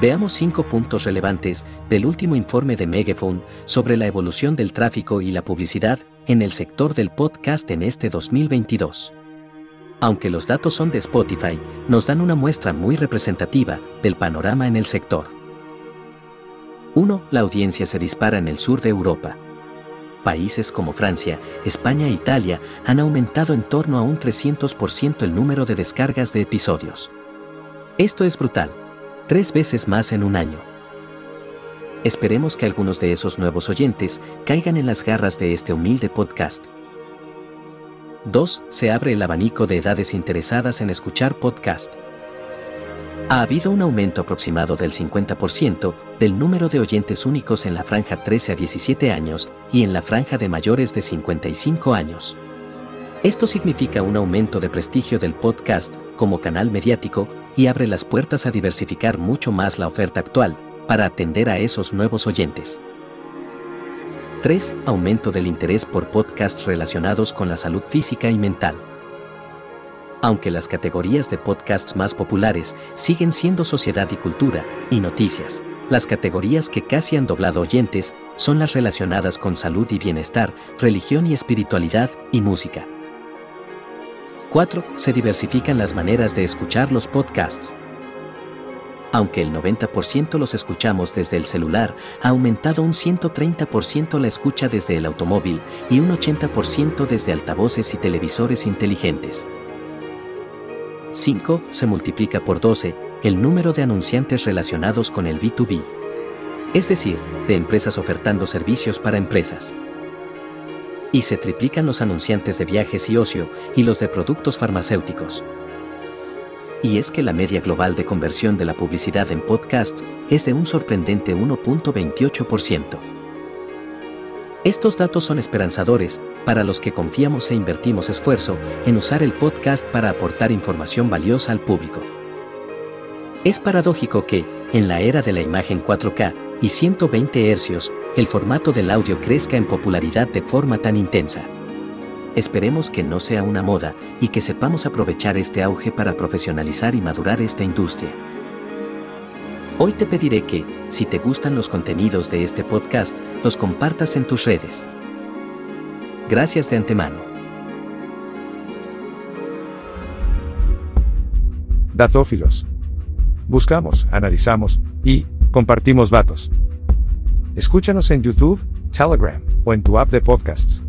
Veamos cinco puntos relevantes del último informe de Megaphone sobre la evolución del tráfico y la publicidad en el sector del podcast en este 2022. Aunque los datos son de Spotify, nos dan una muestra muy representativa del panorama en el sector. 1. La audiencia se dispara en el sur de Europa. Países como Francia, España e Italia han aumentado en torno a un 300% el número de descargas de episodios. Esto es brutal tres veces más en un año. Esperemos que algunos de esos nuevos oyentes caigan en las garras de este humilde podcast. 2. Se abre el abanico de edades interesadas en escuchar podcast. Ha habido un aumento aproximado del 50% del número de oyentes únicos en la franja 13 a 17 años y en la franja de mayores de 55 años. Esto significa un aumento de prestigio del podcast como canal mediático y abre las puertas a diversificar mucho más la oferta actual, para atender a esos nuevos oyentes. 3. Aumento del interés por podcasts relacionados con la salud física y mental. Aunque las categorías de podcasts más populares siguen siendo sociedad y cultura y noticias, las categorías que casi han doblado oyentes son las relacionadas con salud y bienestar, religión y espiritualidad y música. 4. Se diversifican las maneras de escuchar los podcasts. Aunque el 90% los escuchamos desde el celular, ha aumentado un 130% la escucha desde el automóvil y un 80% desde altavoces y televisores inteligentes. 5. Se multiplica por 12 el número de anunciantes relacionados con el B2B. Es decir, de empresas ofertando servicios para empresas y se triplican los anunciantes de viajes y ocio y los de productos farmacéuticos. Y es que la media global de conversión de la publicidad en podcasts es de un sorprendente 1.28%. Estos datos son esperanzadores para los que confiamos e invertimos esfuerzo en usar el podcast para aportar información valiosa al público. Es paradójico que, en la era de la imagen 4K y 120 Hz, el formato del audio crezca en popularidad de forma tan intensa. Esperemos que no sea una moda y que sepamos aprovechar este auge para profesionalizar y madurar esta industria. Hoy te pediré que, si te gustan los contenidos de este podcast, los compartas en tus redes. Gracias de antemano. Datófilos. Buscamos, analizamos y compartimos datos. Escúchanos en YouTube, Telegram o en tu app de podcasts.